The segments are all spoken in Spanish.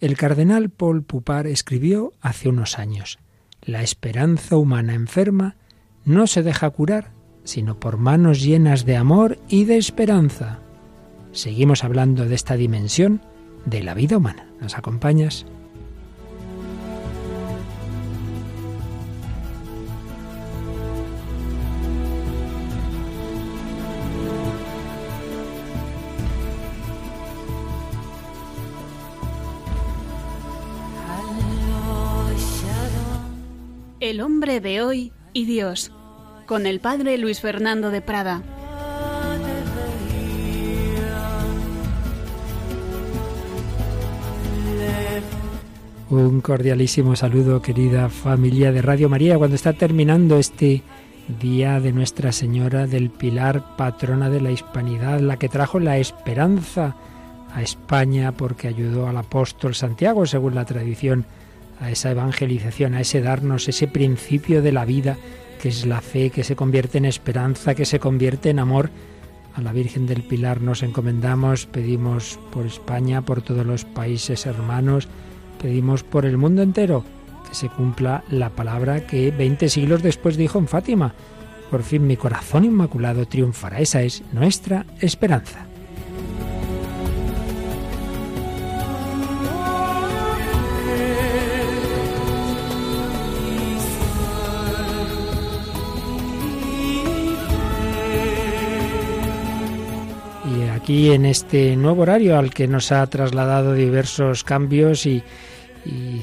El cardenal Paul Pupar escribió hace unos años, la esperanza humana enferma no se deja curar, sino por manos llenas de amor y de esperanza. Seguimos hablando de esta dimensión de la vida humana. ¿Nos acompañas? De hoy y Dios, con el padre Luis Fernando de Prada. Un cordialísimo saludo, querida familia de Radio María, cuando está terminando este día de Nuestra Señora del Pilar, patrona de la Hispanidad, la que trajo la esperanza a España porque ayudó al apóstol Santiago, según la tradición a esa evangelización, a ese darnos ese principio de la vida que es la fe, que se convierte en esperanza, que se convierte en amor. A la Virgen del Pilar nos encomendamos, pedimos por España, por todos los países hermanos, pedimos por el mundo entero que se cumpla la palabra que 20 siglos después dijo en Fátima. Por fin mi corazón inmaculado triunfará. Esa es nuestra esperanza. Aquí en este nuevo horario al que nos ha trasladado diversos cambios y,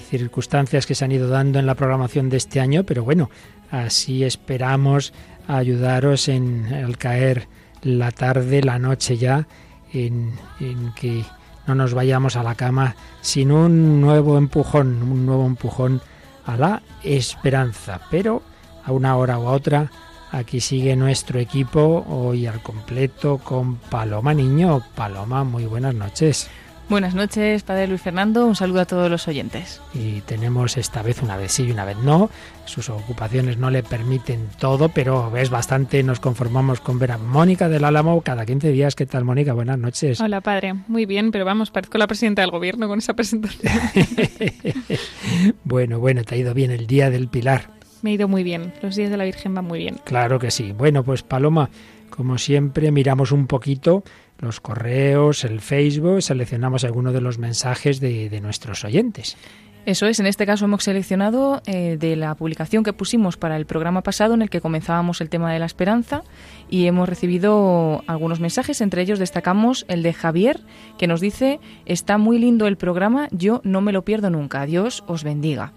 circunstancias que se han ido dando en la programación de este año, pero bueno, así esperamos ayudaros en al caer la tarde, la noche ya, en, en que no nos vayamos a la cama sin un nuevo empujón, un nuevo empujón a la esperanza, pero a una hora u otra Aquí sigue nuestro equipo hoy al completo con Paloma Niño. Paloma, muy buenas noches. Buenas noches, Padre Luis Fernando. Un saludo a todos los oyentes. Y tenemos esta vez una vez sí y una vez no. Sus ocupaciones no le permiten todo, pero es bastante. Nos conformamos con ver a Mónica del Álamo cada 15 días. ¿Qué tal, Mónica? Buenas noches. Hola, padre. Muy bien, pero vamos, parezco la presidenta del gobierno con esa presentación. bueno, bueno, te ha ido bien el día del Pilar. Me ha ido muy bien. Los días de la Virgen van muy bien. Claro que sí. Bueno, pues Paloma, como siempre, miramos un poquito los correos, el Facebook, seleccionamos algunos de los mensajes de, nuestros oyentes. Eso es, en este caso hemos seleccionado eh, de la publicación que pusimos para el programa pasado en el que comenzábamos el tema de la esperanza y hemos recibido algunos mensajes, entre ellos destacamos el de Javier que nos dice, está muy lindo el programa, yo no me lo pierdo nunca, Dios os bendiga.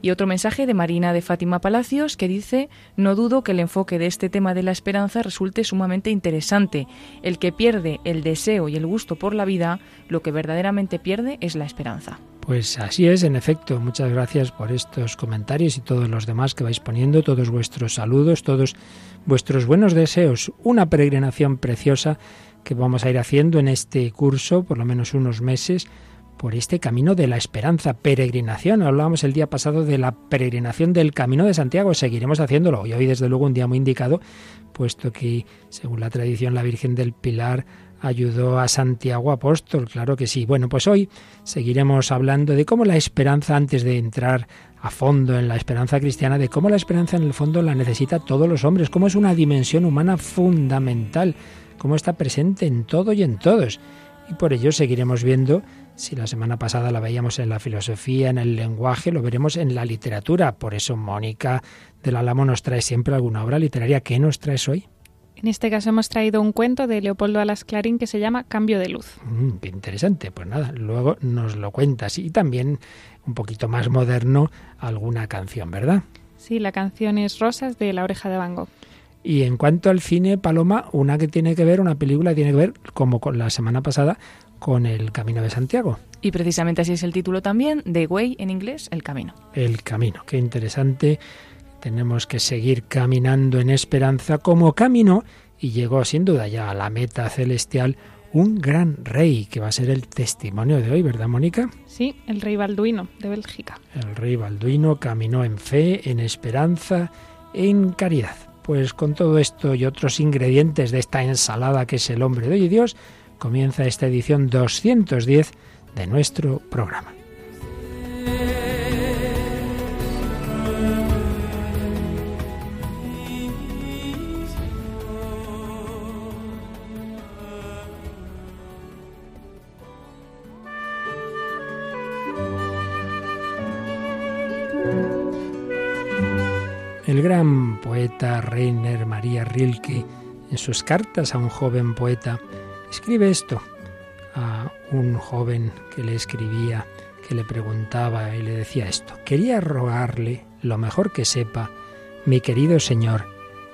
Y otro mensaje de Marina de Fátima Palacios que dice, no dudo que el enfoque de este tema de la esperanza resulte sumamente interesante. El que pierde el deseo y el gusto por la vida, lo que verdaderamente pierde es la esperanza. Pues así es, en efecto. Muchas gracias por estos comentarios y todos los demás que vais poniendo, todos vuestros saludos, todos vuestros buenos deseos. Una peregrinación preciosa que vamos a ir haciendo en este curso, por lo menos unos meses, por este camino de la esperanza, peregrinación. Hablábamos el día pasado de la peregrinación del Camino de Santiago, seguiremos haciéndolo y hoy desde luego un día muy indicado, puesto que según la tradición la Virgen del Pilar ayudó a Santiago apóstol, claro que sí. Bueno, pues hoy seguiremos hablando de cómo la esperanza, antes de entrar a fondo en la esperanza cristiana, de cómo la esperanza en el fondo la necesita todos los hombres, cómo es una dimensión humana fundamental, cómo está presente en todo y en todos. Y por ello seguiremos viendo si la semana pasada la veíamos en la filosofía, en el lenguaje, lo veremos en la literatura. Por eso Mónica del Álamo nos trae siempre alguna obra literaria. ¿Qué nos traes hoy? En este caso hemos traído un cuento de Leopoldo Alas Clarín que se llama Cambio de luz. Mm, qué interesante. Pues nada, luego nos lo cuentas. Y también, un poquito más moderno, alguna canción, ¿verdad? Sí, la canción es Rosas de La Oreja de Van Gogh. Y en cuanto al cine, Paloma, una que tiene que ver, una película que tiene que ver, como con la semana pasada, con el Camino de Santiago. Y precisamente así es el título también, The Way en inglés, El Camino. El Camino, qué interesante. Tenemos que seguir caminando en esperanza como camino y llegó sin duda ya a la meta celestial un gran rey que va a ser el testimonio de hoy, ¿verdad, Mónica? Sí, el rey Balduino de Bélgica. El rey Balduino caminó en fe, en esperanza, en caridad. Pues con todo esto y otros ingredientes de esta ensalada que es el hombre de hoy y Dios, comienza esta edición 210 de nuestro programa. El gran poeta Reiner María Rilke, en sus cartas a un joven poeta, escribe esto a un joven que le escribía, que le preguntaba y le decía esto. Quería rogarle, lo mejor que sepa, mi querido Señor,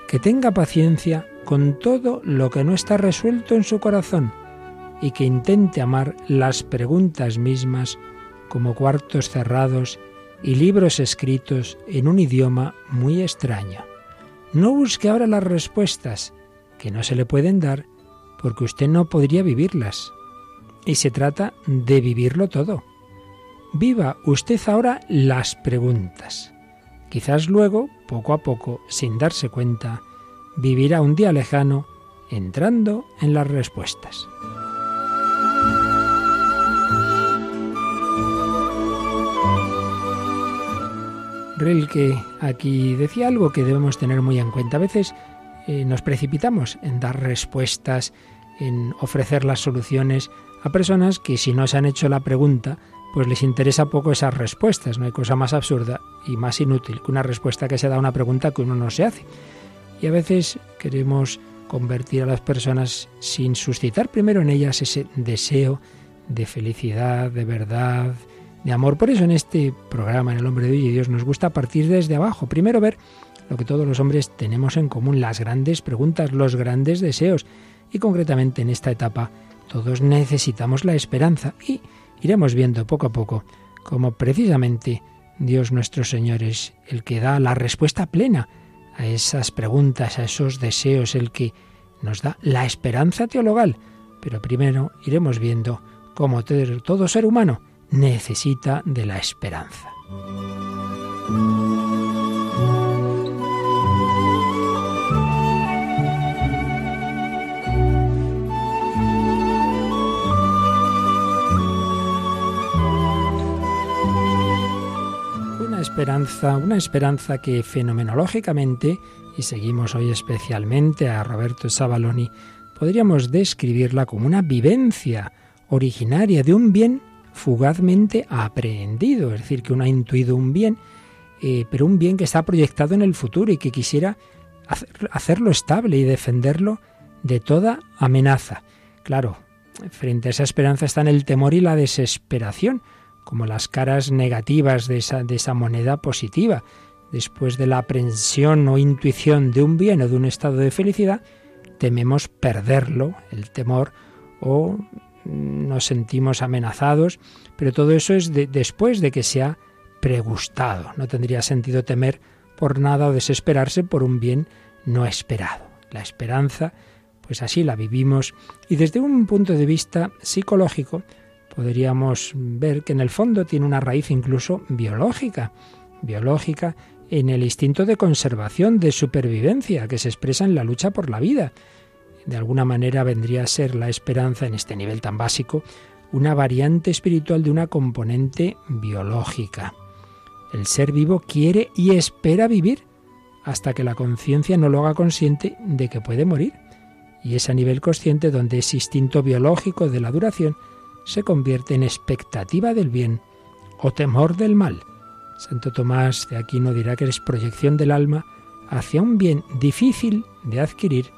que tenga paciencia con todo lo que no está resuelto en su corazón y que intente amar las preguntas mismas como cuartos cerrados y libros escritos en un idioma muy extraño. No busque ahora las respuestas, que no se le pueden dar, porque usted no podría vivirlas. Y se trata de vivirlo todo. Viva usted ahora las preguntas. Quizás luego, poco a poco, sin darse cuenta, vivirá un día lejano entrando en las respuestas. Rilke aquí decía algo que debemos tener muy en cuenta. A veces eh, nos precipitamos en dar respuestas, en ofrecer las soluciones a personas que si no se han hecho la pregunta, pues les interesa poco esas respuestas. No hay cosa más absurda y más inútil que una respuesta que se da a una pregunta que uno no se hace. Y a veces queremos convertir a las personas sin suscitar primero en ellas ese deseo de felicidad, de verdad, de amor. Por eso en este programa, en El Hombre de Hoy Dios, nos gusta partir desde abajo. Primero ver lo que todos los hombres tenemos en común, las grandes preguntas, los grandes deseos. Y concretamente en esta etapa todos necesitamos la esperanza y iremos viendo poco a poco cómo precisamente Dios nuestro Señor es el que da la respuesta plena a esas preguntas, a esos deseos, el que nos da la esperanza teologal. Pero primero iremos viendo cómo todo ser humano necesita de la esperanza. Esperanza, una esperanza que fenomenológicamente, y seguimos hoy especialmente a Roberto Savaloni, podríamos describirla como una vivencia originaria de un bien fugazmente aprehendido, es decir, que uno ha intuido un bien, eh, pero un bien que está proyectado en el futuro y que quisiera hacerlo estable y defenderlo de toda amenaza. Claro, frente a esa esperanza están el temor y la desesperación, como las caras negativas de esa, moneda positiva. Después de la aprensión o intuición de un bien o de un estado de felicidad, tememos perderlo, el temor, o nos sentimos amenazados, pero todo eso es después de que se ha pregustado. No tendría sentido temer por nada o desesperarse por un bien no esperado. La esperanza, pues así la vivimos y desde un punto de vista psicológico podríamos ver que en el fondo tiene una raíz incluso biológica, biológica en el instinto de conservación, de supervivencia que se expresa en la lucha por la vida de alguna manera vendría a ser la esperanza en este nivel tan básico una variante espiritual de una componente biológica. El ser vivo quiere y espera vivir hasta que la conciencia no lo haga consciente de que puede morir. Y es a nivel consciente donde ese instinto biológico de la duración se convierte en expectativa del bien o temor del mal. Santo Tomás de Aquino dirá que es proyección del alma hacia un bien difícil de adquirir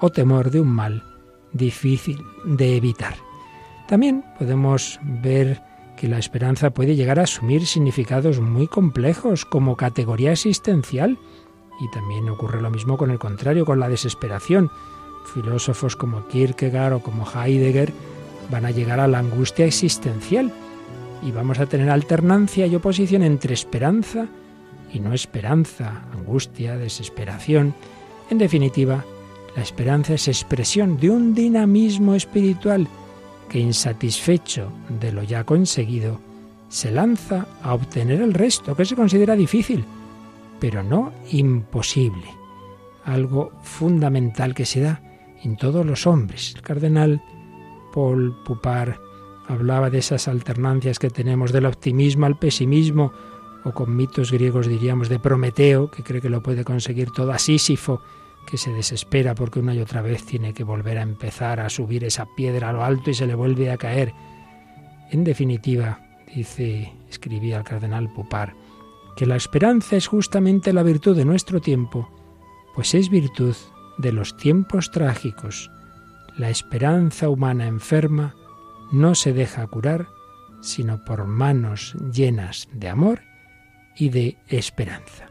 o temor de un mal difícil de evitar. También podemos ver que la esperanza puede llegar a asumir significados muy complejos como categoría existencial y también ocurre lo mismo con el contrario, con la desesperación. Filósofos como Kierkegaard o como Heidegger van a llegar a la angustia existencial y vamos a tener alternancia y oposición entre esperanza y no esperanza, angustia, desesperación. En definitiva, la esperanza es expresión de un dinamismo espiritual que, insatisfecho de lo ya conseguido, se lanza a obtener el resto, que se considera difícil, pero no imposible. Algo fundamental que se da en todos los hombres. El cardenal Paul Pupar hablaba de esas alternancias que tenemos del optimismo al pesimismo, o con mitos griegos diríamos de Prometeo, que cree que lo puede conseguir todo, a Sísifo, que se desespera porque una y otra vez tiene que volver a empezar a subir esa piedra a lo alto y se le vuelve a caer. En definitiva, dice, escribía el cardenal Pupar, que la esperanza es justamente la virtud de nuestro tiempo, pues es virtud de los tiempos trágicos. La esperanza humana enferma no se deja curar sino por manos llenas de amor y de esperanza.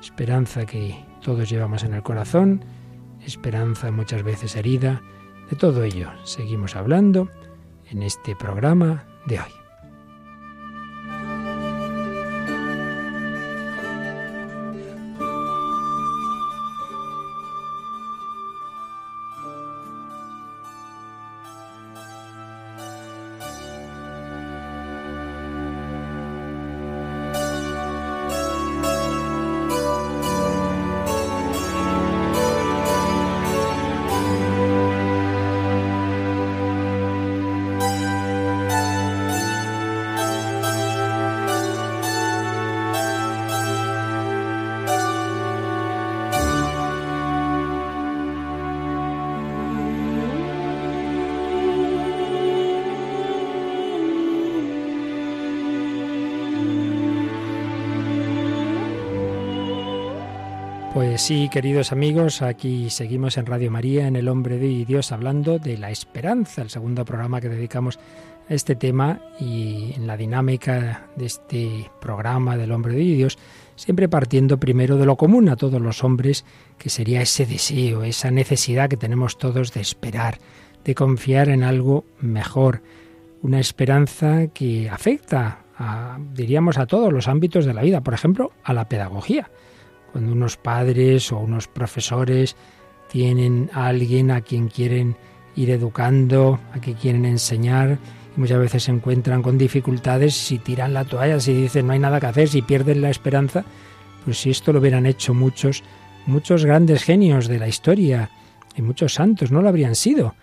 Esperanza que todos llevamos en el corazón, esperanza muchas veces herida, de todo ello seguimos hablando en este programa de hoy. Sí, queridos amigos, aquí seguimos en Radio María, en El Hombre de Dios, hablando de la esperanza, el segundo programa que dedicamos a este tema y en la dinámica de este programa del Hombre de Dios, siempre partiendo primero de lo común a todos los hombres, que sería ese deseo, esa necesidad que tenemos todos de esperar, de confiar en algo mejor, una esperanza que afecta, diríamos, a todos los ámbitos de la vida, por ejemplo, a la pedagogía cuando unos padres o unos profesores tienen a alguien a quien quieren ir educando, a quien quieren enseñar, y muchas veces se encuentran con dificultades, si tiran la toalla, si dicen no hay nada que hacer, si pierden la esperanza, pues si esto lo hubieran hecho muchos, muchos grandes genios de la historia y muchos santos, no lo habrían sido,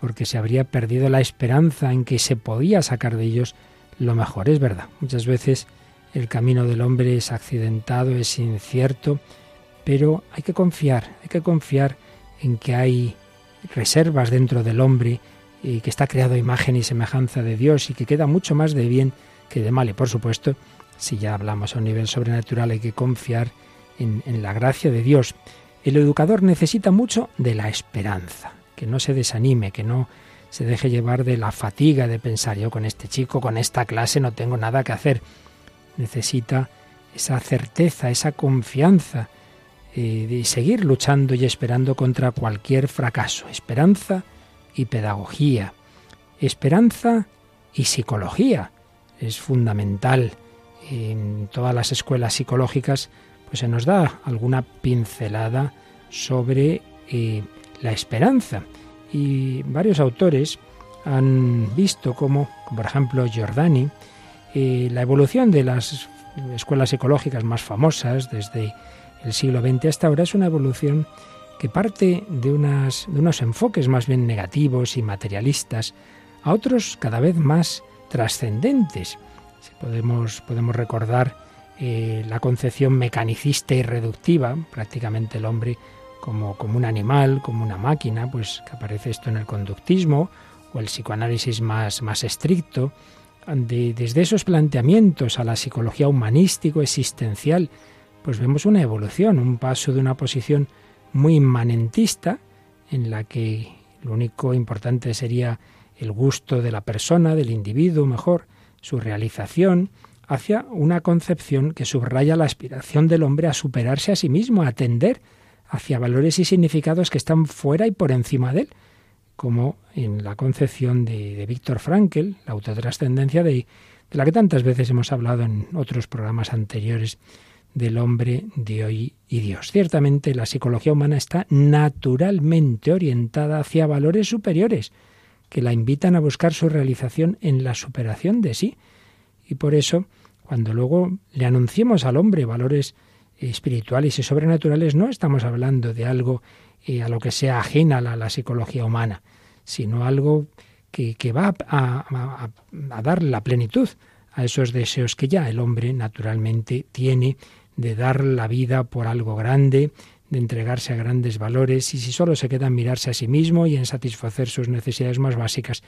porque se habría perdido la esperanza en que se podía sacar de ellos lo mejor. Es verdad, muchas veces el camino del hombre es accidentado, es incierto, pero hay que confiar, hay que confiar en que hay reservas dentro del hombre y que está creado imagen y semejanza de Dios y que queda mucho más de bien que de mal. Y por supuesto, si ya hablamos a un nivel sobrenatural, hay que confiar en la gracia de Dios. El educador necesita mucho de la esperanza, que no se desanime, que no se deje llevar de la fatiga de pensar yo con este chico, con esta clase no tengo nada que hacer necesita esa certeza, esa confianza eh, de seguir luchando y esperando contra cualquier fracaso. Esperanza y pedagogía. Esperanza y psicología. Es fundamental. En todas las escuelas psicológicas pues se nos da alguna pincelada sobre eh, la esperanza. Y varios autores han visto como, por ejemplo, Giordani, la evolución de las escuelas psicológicas más famosas desde el siglo XX hasta ahora es una evolución que parte de, unas, de unos enfoques más bien negativos y materialistas a otros cada vez más trascendentes. Podemos, podemos recordar eh, la concepción mecanicista y reductiva, prácticamente el hombre como, como un animal, como una máquina, pues que aparece esto en el conductismo, o el psicoanálisis más, más estricto, desde esos planteamientos a la psicología humanístico-existencial, pues vemos una evolución, un paso de una posición muy inmanentista, en la que lo único importante sería el gusto de la persona, del individuo mejor, su realización, hacia una concepción que subraya la aspiración del hombre a superarse a sí mismo, a atender hacia valores y significados que están fuera y por encima de él, como en la concepción de, Víctor Frankl, la autotrascendencia de, de la que tantas veces hemos hablado en otros programas anteriores del hombre de hoy y Dios. Ciertamente la psicología humana está naturalmente orientada hacia valores superiores que la invitan a buscar su realización en la superación de sí. Y por eso, cuando luego le anunciemos al hombre valores espirituales y sobrenaturales, no estamos hablando de algo eh, a lo que sea ajena a la psicología humana, sino algo que, va a, dar la plenitud a esos deseos que ya el hombre naturalmente tiene de dar la vida por algo grande, de entregarse a grandes valores, y si solo se queda en mirarse a sí mismo y en satisfacer sus necesidades más básicas,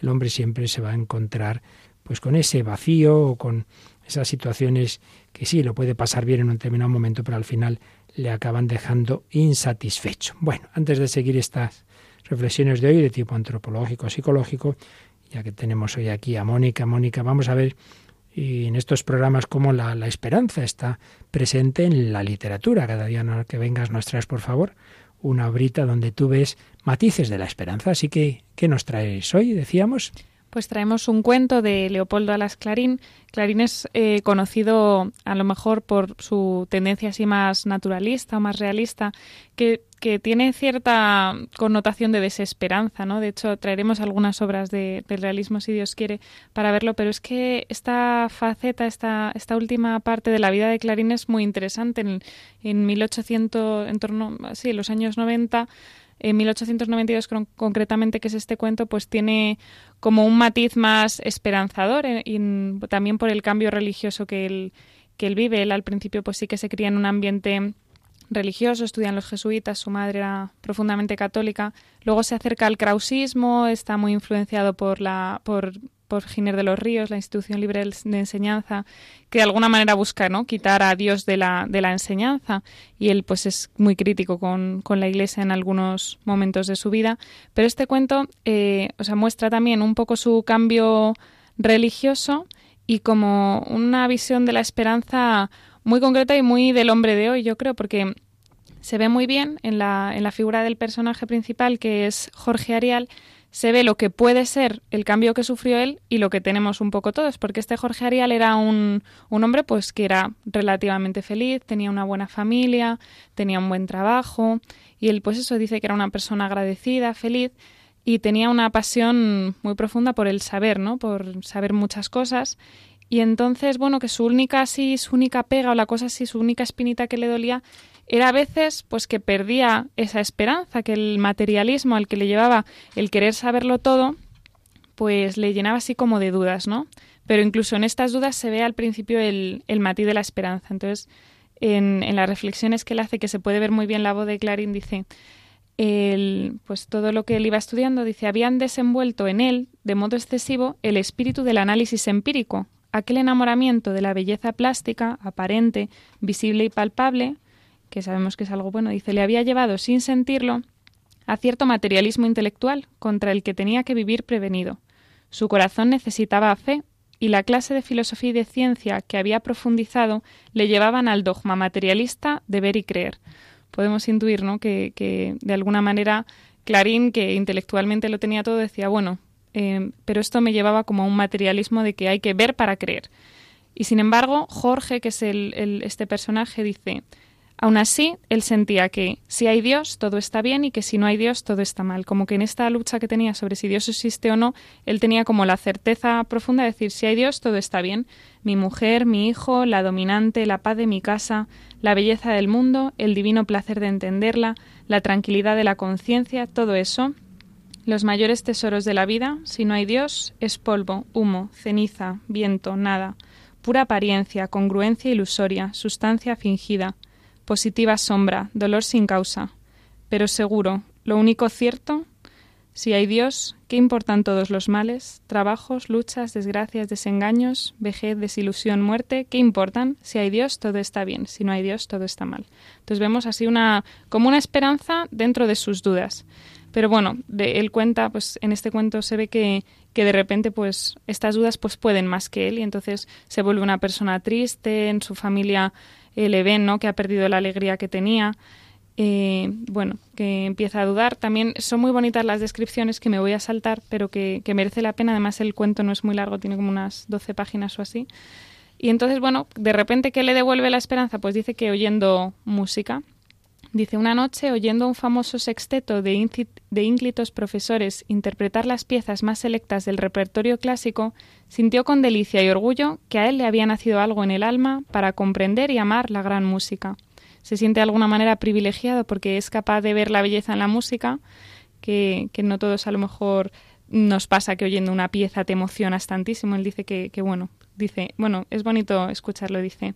el hombre siempre se va a encontrar pues con ese vacío o con esas situaciones que sí, lo puede pasar bien en un determinado momento, pero al final le acaban dejando insatisfecho. Bueno, antes de seguir estas reflexiones de hoy de tipo antropológico, psicológico, ya que tenemos hoy aquí a Mónica, Mónica, vamos a ver y en estos programas cómo la, esperanza está presente en la literatura. Cada día que vengas nos traes, por favor, una obrita donde tú ves matices de la esperanza. Así que, ¿qué nos traes hoy? Decíamos. Pues traemos un cuento de Leopoldo Alas Clarín. Clarín es eh, conocido a lo mejor por su tendencia así más naturalista, más realista, que, que, tiene cierta connotación de desesperanza, ¿no? De hecho, traeremos algunas obras de, del realismo, si Dios quiere, para verlo, pero es que esta faceta, esta, esta última parte de la vida de Clarín es muy interesante. En, en 1800, en torno, sí, los años 90, en 1892 concretamente, que es este cuento, pues tiene como un matiz más esperanzador eh, también por el cambio religioso que él, que él vive. Él al principio pues sí que se cría en un ambiente religioso, estudian los jesuitas, su madre era profundamente católica, luego se acerca al krausismo, está muy influenciado por la por por Giner de los Ríos, la institución libre de enseñanza, que de alguna manera busca ¿no? quitar a Dios de la, de la enseñanza. Y él pues es muy crítico con, con la Iglesia en algunos momentos de su vida. Pero este cuento eh, o sea, muestra también un poco su cambio religioso y como una visión de la esperanza muy concreta y muy del hombre de hoy, yo creo, porque se ve muy bien en la, en la figura del personaje principal, que es Jorge Arial, se ve lo que puede ser el cambio que sufrió él y lo que tenemos un poco todos, porque este Jorge Arial era un, un hombre pues que era relativamente feliz, tenía una buena familia, tenía un buen trabajo y él pues eso dice que era una persona agradecida, feliz y tenía una pasión muy profunda por el saber, ¿no? Por saber muchas cosas y entonces, bueno, que su única así, su única pega o la cosa así, su única espinita que le dolía era a veces pues que perdía esa esperanza, que el materialismo al que le llevaba el querer saberlo todo, pues le llenaba así como de dudas, ¿no? Pero incluso en estas dudas se ve al principio el, el matiz de la esperanza. Entonces, en, en, las reflexiones que él hace, que se puede ver muy bien la voz de Clarín, dice, pues todo lo que él iba estudiando, dice, habían desenvuelto en él, de modo excesivo, el espíritu del análisis empírico, aquel enamoramiento de la belleza plástica, aparente, visible y palpable, que sabemos que es algo bueno, dice, le había llevado sin sentirlo a cierto materialismo intelectual contra el que tenía que vivir prevenido. Su corazón necesitaba fe y la clase de filosofía y de ciencia que había profundizado le llevaban al dogma materialista de ver y creer. Podemos intuir ¿no? que, que de alguna manera Clarín, que intelectualmente lo tenía todo, decía, bueno, eh, pero esto me llevaba como a un materialismo de que hay que ver para creer. Y sin embargo, Jorge, que es el, el, este personaje, dice, Aún así, él sentía que si hay Dios, todo está bien y que si no hay Dios, todo está mal. Como que en esta lucha que tenía sobre si Dios existe o no, él tenía como la certeza profunda de decir, si hay Dios, todo está bien. Mi mujer, mi hijo, la dominante, la paz de mi casa, la belleza del mundo, el divino placer de entenderla, la tranquilidad de la conciencia, todo eso. Los mayores tesoros de la vida, si no hay Dios, es polvo, humo, ceniza, viento, nada. Pura apariencia, congruencia ilusoria, sustancia fingida positiva sombra, dolor sin causa. Pero seguro, lo único cierto, si hay Dios, ¿qué importan todos los males? Trabajos, luchas, desgracias, desengaños, vejez, desilusión, muerte, ¿qué importan? Si hay Dios, todo está bien, si no hay Dios, todo está mal. Entonces vemos así una como una esperanza dentro de sus dudas. Pero bueno, él cuenta, pues en este cuento se ve que, que de repente pues estas dudas pues pueden más que él y entonces se vuelve una persona triste, en su familia eh, le ven ¿no? que ha perdido la alegría que tenía. Eh, bueno, que empieza a dudar. También son muy bonitas las descripciones que me voy a saltar, pero que, que, merece la pena. Además, el cuento no es muy largo, tiene como unas 12 páginas o así. Y entonces, bueno, de repente, ¿qué le devuelve la esperanza? Pues dice que oyendo música. Dice, una noche, oyendo un famoso sexteto de, de ínclitos profesores interpretar las piezas más selectas del repertorio clásico, sintió con delicia y orgullo que a él le había nacido algo en el alma para comprender y amar la gran música. Se siente de alguna manera privilegiado porque es capaz de ver la belleza en la música, que, que no todos a lo mejor nos pasa que oyendo una pieza te emocionas tantísimo. Él dice que, que bueno, dice, bueno, es bonito escucharlo, dice.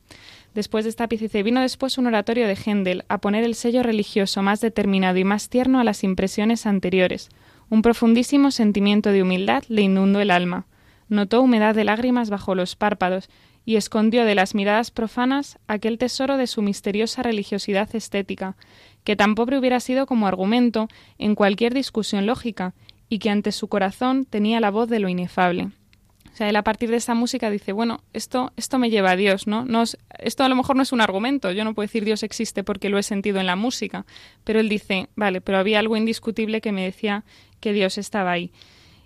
Después de esta vino después un oratorio de Händel a poner el sello religioso más determinado y más tierno a las impresiones anteriores. Un profundísimo sentimiento de humildad le inundó el alma. notó humedad de lágrimas bajo los párpados y escondió de las miradas profanas aquel tesoro de su misteriosa religiosidad estética, que tan pobre hubiera sido como argumento en cualquier discusión lógica, y que ante su corazón tenía la voz de lo inefable. O sea, él a partir de esa música dice, bueno, esto, esto me lleva a Dios, ¿no? no esto a lo mejor no es un argumento, yo no puedo decir Dios existe porque lo he sentido en la música, pero él dice, vale, pero había algo indiscutible que me decía que Dios estaba ahí.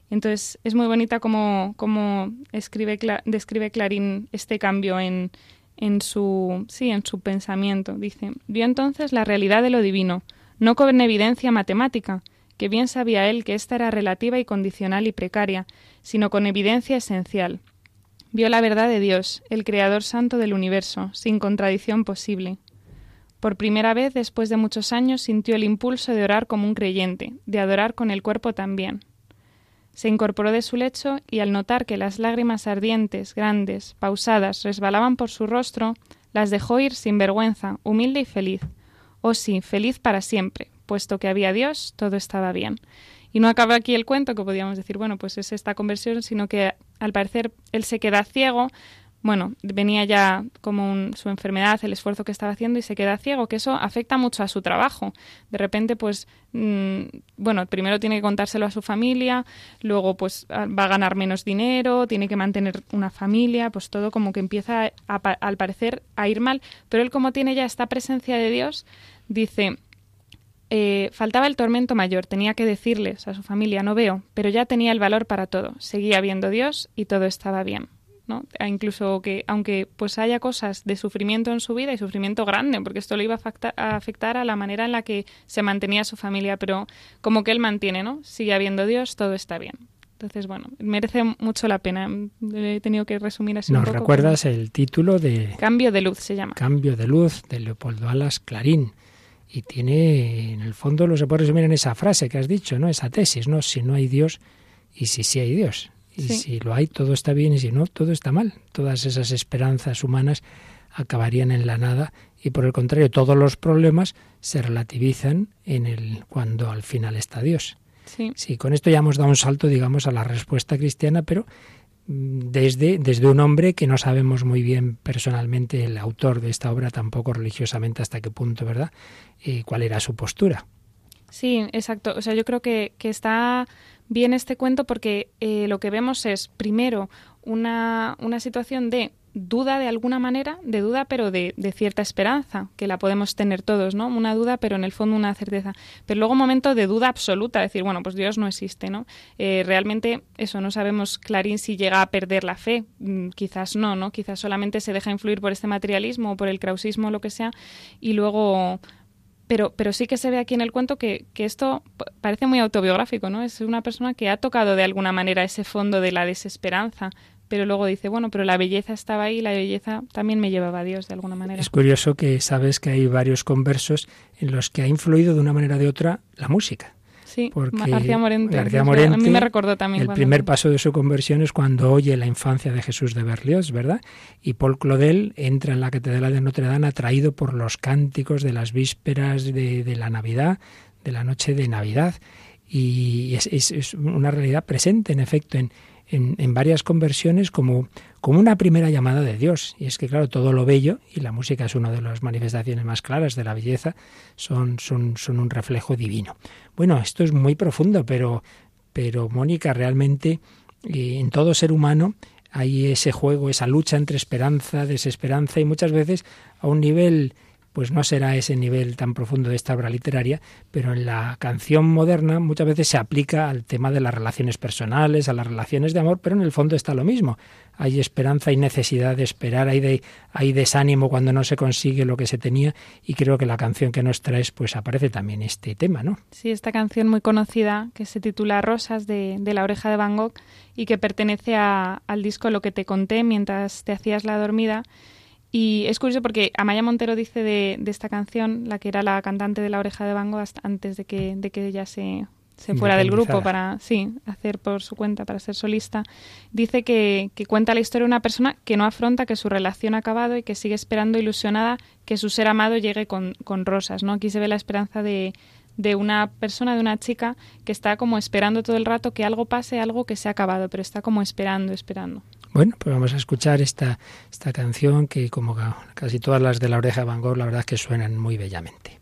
Entonces es muy bonita como escribe, describe Clarín este cambio en, en, su, sí, en su pensamiento. Dice, vio entonces la realidad de lo divino, no con evidencia matemática, que bien sabía él que ésta era relativa y condicional y precaria, sino con evidencia esencial. Vio la verdad de Dios, el Creador Santo del universo, sin contradicción posible. Por primera vez después de muchos años sintió el impulso de orar como un creyente, de adorar con el cuerpo también. Se incorporó de su lecho y al notar que las lágrimas ardientes, grandes, pausadas, resbalaban por su rostro, las dejó ir sin vergüenza, humilde y feliz. Oh sí, feliz para siempre, puesto que había Dios, todo estaba bien. Y no acaba aquí el cuento, que podríamos decir, bueno, pues es esta conversión, sino que al parecer él se queda ciego, bueno, venía ya como su enfermedad, el esfuerzo que estaba haciendo y se queda ciego, que eso afecta mucho a su trabajo. De repente, pues, mm, bueno, primero tiene que contárselo a su familia, luego, pues, va a ganar menos dinero, tiene que mantener una familia, pues todo como que empieza, al parecer, a ir mal. Pero él, como tiene ya esta presencia de Dios, dice, eh, faltaba el tormento mayor, tenía que decirles a su familia, no veo, pero ya tenía el valor para todo, seguía viendo Dios y todo estaba bien. ¿no? Incluso que, aunque pues haya cosas de sufrimiento en su vida y sufrimiento grande, porque esto le iba a afectar, a la manera en la que se mantenía su familia, pero como que él mantiene, ¿no? Sigue habiendo Dios, todo está bien. Entonces, bueno, merece mucho la pena. He tenido que resumir así ¿Nos un poco. recuerdas el título de... Cambio de luz se llama. Cambio de luz de Leopoldo Alas Clarín. Y tiene, en el fondo, lo se puede resumir en esa frase que has dicho, ¿no? Esa tesis, ¿no? Si no hay Dios y si sí hay Dios. Y si lo hay, todo está bien y si no, todo está mal. Todas esas esperanzas humanas acabarían en la nada y por el contrario, todos los problemas se relativizan en el cuando al final está Dios. Sí. con esto ya hemos dado un salto, digamos, a la respuesta cristiana, pero desde, desde un hombre que no sabemos muy bien personalmente el autor de esta obra, tampoco religiosamente hasta qué punto, ¿verdad? y cuál era su postura. Sí, exacto. O sea, yo creo que, que está bien este cuento porque eh, lo que vemos es, primero, una, una situación de duda de alguna manera, de duda pero de, de, cierta esperanza, que la podemos tener todos, ¿no? Una duda pero en el fondo una certeza. Pero luego un momento de duda absoluta, decir, bueno, pues Dios no existe, ¿no? Eh, realmente eso no sabemos Clarín si llega a perder la fe, mm, quizás no, ¿no? Quizás solamente se deja influir por este materialismo o por el krausismo o lo que sea y luego pero, pero sí que se ve aquí en el cuento que, que, esto parece muy autobiográfico, ¿no? Es una persona que ha tocado de alguna manera ese fondo de la desesperanza, pero luego dice, bueno, pero la belleza estaba ahí, la belleza también me llevaba a Dios de alguna manera. Es curioso que sabes que hay varios conversos en los que ha influido de una manera o de otra la música. Sí, porque García Morente. García Morente, a mí me recordó también. El primer paso de su conversión es cuando oye la infancia de Jesús de Berlioz, ¿verdad? Y Paul Claudel entra en la Catedral de Notre Dame atraído por los cánticos de las vísperas de, de la Navidad, de la noche de Navidad. Y es, es, es una realidad presente, en efecto, en, en, varias conversiones como, como una primera llamada de Dios. Y es que, claro, todo lo bello, y la música es una de las manifestaciones más claras de la belleza, son, son, son un reflejo divino. Bueno, esto es muy profundo, pero, pero Mónica, realmente eh, en todo ser humano hay ese juego, esa lucha entre esperanza, desesperanza y muchas veces a un nivel pues no será ese nivel tan profundo de esta obra literaria, pero en la canción moderna muchas veces se aplica al tema de las relaciones personales, a las relaciones de amor, pero en el fondo está lo mismo. Hay esperanza, hay necesidad de esperar, hay, de, hay desánimo cuando no se consigue lo que se tenía y creo que la canción que nos traes pues aparece también este tema, ¿no? Sí, esta canción muy conocida que se titula Rosas de, de la oreja de Van Gogh y que pertenece a, al disco Lo que te conté mientras te hacías la dormida y es curioso porque Amaya Montero dice de, de, esta canción, la que era la cantante de La Oreja de Bango, hasta antes de que, de que ella se, se fuera del grupo para sí hacer por su cuenta para ser solista. Dice que, que, cuenta la historia de una persona que no afronta que su relación ha acabado y que sigue esperando ilusionada que su ser amado llegue con, con rosas no aquí se ve la esperanza de, de una persona, de una chica que está como esperando todo el rato que algo pase, algo que se ha acabado, pero está como esperando, esperando. Bueno, pues vamos a escuchar esta, esta canción que como casi todas las de la oreja de Van Gogh, la verdad es que suenan muy bellamente.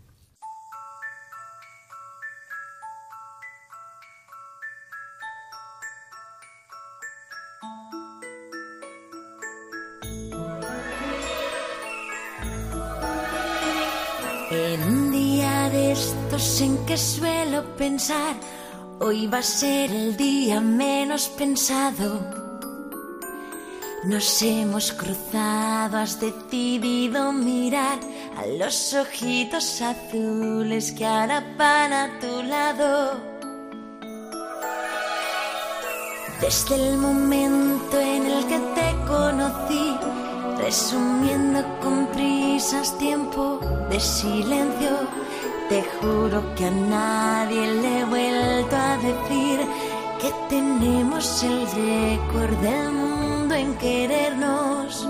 En un día de estos en que suelo pensar, hoy va a ser el día menos pensado nos hemos cruzado, has decidido mirar a los ojitos azules que ahora van a tu lado. Desde el momento en el que te conocí, resumiendo con prisas tiempo de silencio, te juro que a nadie le he vuelto a decir que tenemos el récord del en querernos.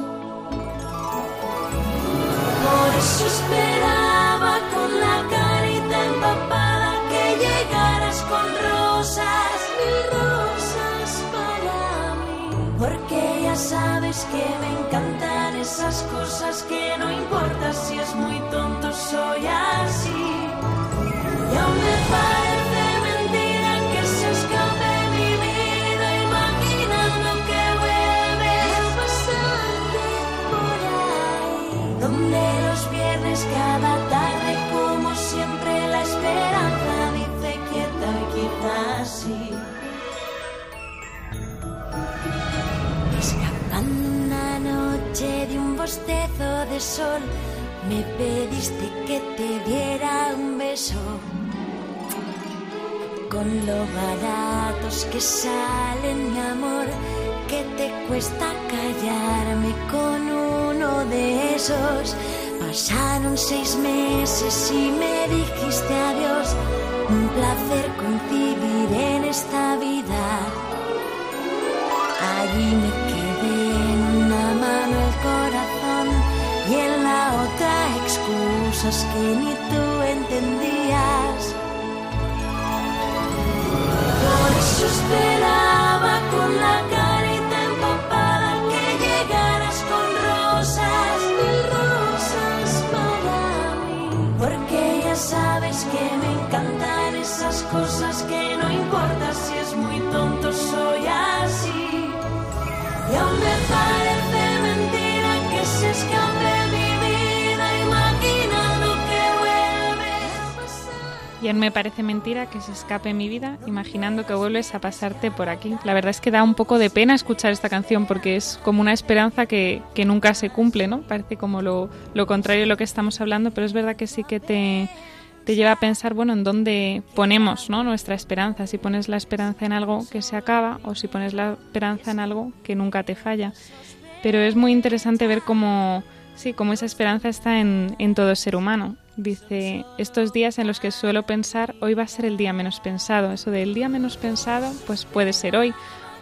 Por eso esperaba con la carita empapada que llegaras con rosas, mil rosas para mí. Porque ya sabes que me encantan esas cosas que no importa si es muy tonto, soy de sol, me pediste que te diera un beso. Con lo baratos que salen, mi amor, que te cuesta callarme con uno de esos Pasaron seis meses y me dijiste adiós. Un placer coincidir en esta vida. Allí me que ni tú entendías. Por eso esperaba con la carita empapada que llegaras con rosas. sabes que me encantan esas cosas que no importa si es muy tonto, soy así. Y aún me Y aún me parece mentira que se escape mi vida imaginando que vuelves a pasarte por aquí. La verdad es que da un poco de pena escuchar esta canción porque es como una esperanza que, que nunca se cumple, ¿no? Parece como lo, lo contrario de lo que estamos hablando, pero es verdad que sí que te te lleva a pensar, bueno, en dónde ponemos ¿no? nuestra esperanza, si pones la esperanza en algo que se acaba o si pones la esperanza en algo que nunca te falla. Pero es muy interesante ver cómo, sí, cómo esa esperanza está en, en todo ser humano. Dice, estos días en los que suelo pensar, hoy va a ser el día menos pensado. Eso del día menos pensado, pues puede ser hoy.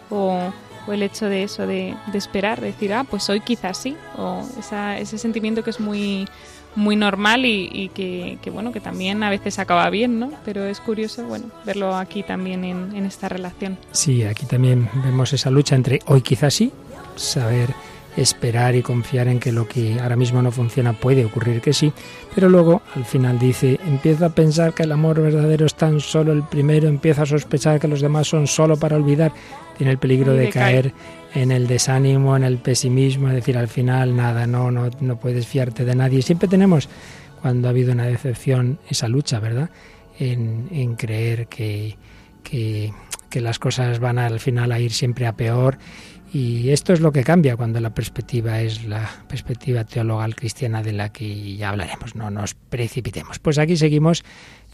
O, o el hecho de eso, de, de, esperar, decir, ah, pues hoy quizás sí. O esa, ese sentimiento que es muy, muy normal y, que, bueno que también a veces acaba bien no pero es curioso bueno verlo aquí también en, en, esta relación sí aquí también vemos esa lucha entre hoy quizás sí saber esperar y confiar en que lo que ahora mismo no funciona puede ocurrir que sí pero luego al final dice empieza a pensar que el amor verdadero es tan solo el primero empieza a sospechar que los demás son solo para olvidar tiene el peligro de, caer en el desánimo, en el pesimismo, es decir, al final nada, no, no, no puedes fiarte de nadie. Siempre tenemos, cuando ha habido una decepción, esa lucha, ¿verdad? En, en creer que, que, que las cosas van al final a ir siempre a peor. Y esto es lo que cambia cuando la perspectiva es la perspectiva teologal cristiana de la que ya hablaremos. No nos precipitemos. Pues aquí seguimos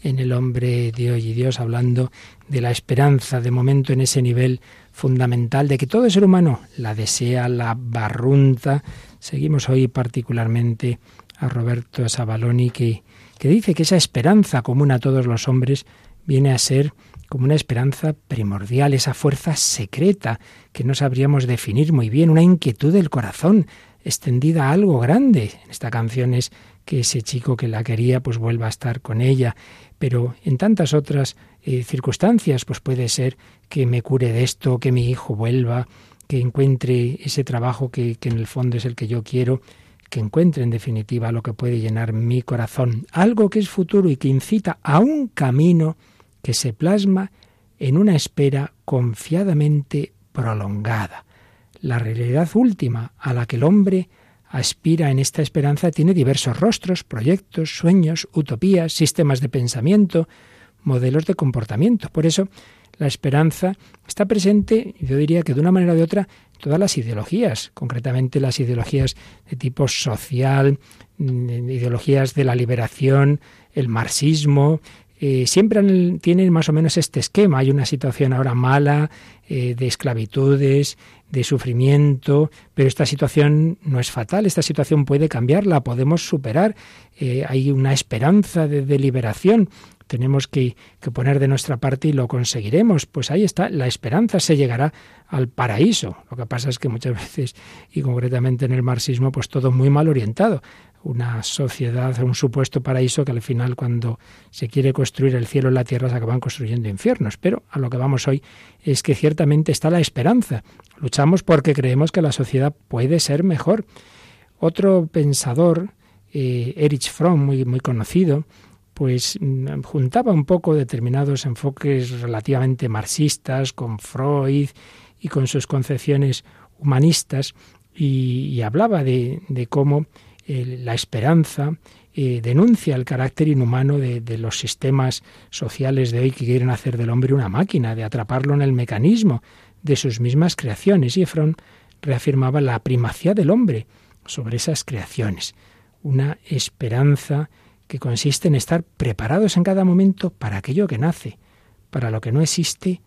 en el hombre de hoy y Dios hablando de la esperanza, de momento en ese nivel fundamental de que todo ser humano la desea, la barrunta. Seguimos hoy particularmente a Roberto Sabaloni que, que dice que esa esperanza común a todos los hombres viene a ser como una esperanza primordial, esa fuerza secreta que no sabríamos definir muy bien, una inquietud del corazón, extendida a algo grande. En esta canción es que ese chico que la quería pues vuelva a estar con ella, pero en tantas otras eh, circunstancias pues puede ser que me cure de esto, que mi hijo vuelva, que encuentre ese trabajo que, que en el fondo es el que yo quiero, que encuentre en definitiva lo que puede llenar mi corazón, algo que es futuro y que incita a un camino que se plasma en una espera confiadamente prolongada. La realidad última a la que el hombre aspira en esta esperanza tiene diversos rostros, proyectos, sueños, utopías, sistemas de pensamiento, modelos de comportamiento. Por eso, la esperanza está presente, yo diría que de una manera o de otra, en todas las ideologías, concretamente las ideologías de tipo social, mm, ideologías de la liberación, el marxismo, eh, siempre tienen más o menos este esquema. Hay una situación ahora mala eh, de esclavitudes, de sufrimiento, pero esta situación no es fatal, esta situación puede cambiar, la podemos superar, eh, hay una esperanza de, liberación, tenemos que, que, poner de nuestra parte y lo conseguiremos. Pues ahí está, la esperanza se llegará al paraíso. Lo que pasa es que muchas veces, y concretamente en el marxismo, pues todo muy mal orientado una sociedad, un supuesto paraíso que al final cuando se quiere construir el cielo y la tierra se acaban construyendo infiernos. Pero a lo que vamos hoy es que ciertamente está la esperanza. Luchamos porque creemos que la sociedad puede ser mejor. Otro pensador, eh, Erich Fromm, muy, muy conocido, pues mm, juntaba un poco determinados enfoques relativamente marxistas con Freud y con sus concepciones humanistas y, hablaba de, de cómo la esperanza eh, denuncia el carácter inhumano de, los sistemas sociales de hoy que quieren hacer del hombre una máquina, de atraparlo en el mecanismo de sus mismas creaciones. Y Efron reafirmaba la primacía del hombre sobre esas creaciones, una esperanza que consiste en estar preparados en cada momento para aquello que nace, para lo que no existe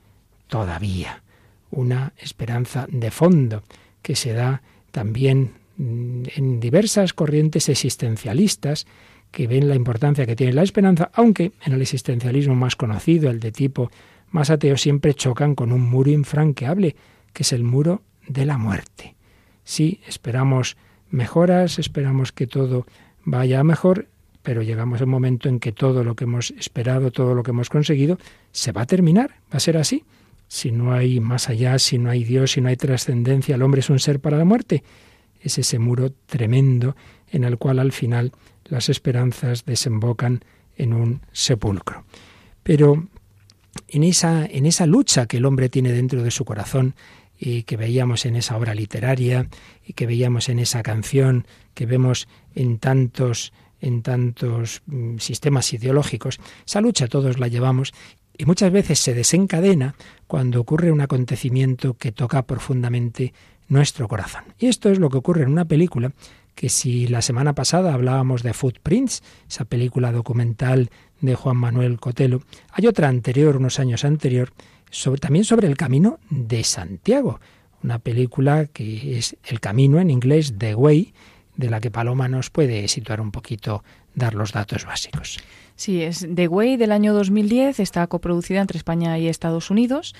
todavía, una esperanza de fondo que se da también en diversas corrientes existencialistas que ven la importancia que tiene la esperanza, aunque en el existencialismo más conocido, el de tipo más ateo, siempre chocan con un muro infranqueable, que es el muro de la muerte. Sí, esperamos mejoras, esperamos que todo vaya mejor, pero llegamos a un momento en que todo lo que hemos esperado, todo lo que hemos conseguido, se va a terminar, va a ser así. Si no hay más allá, si no hay Dios, si no hay trascendencia, el hombre es un ser para la muerte es ese muro tremendo en el cual al final las esperanzas desembocan en un sepulcro. Pero en esa, en esa lucha que el hombre tiene dentro de su corazón, y que veíamos en esa obra literaria, y que veíamos en esa canción, que vemos en tantos en tantos mm, sistemas ideológicos, esa lucha todos la llevamos y muchas veces se desencadena cuando ocurre un acontecimiento que toca profundamente nuestro corazón. Y esto es lo que ocurre en una película que si la semana pasada hablábamos de Footprints, esa película documental de Juan Manuel Cotelo, hay otra anterior, unos años anterior, también sobre el camino de Santiago, una película que es El Camino en inglés, The Way, de la que Paloma nos puede situar un poquito, dar los datos básicos. Sí, es The Way del año 2010, está coproducida entre España y Estados Unidos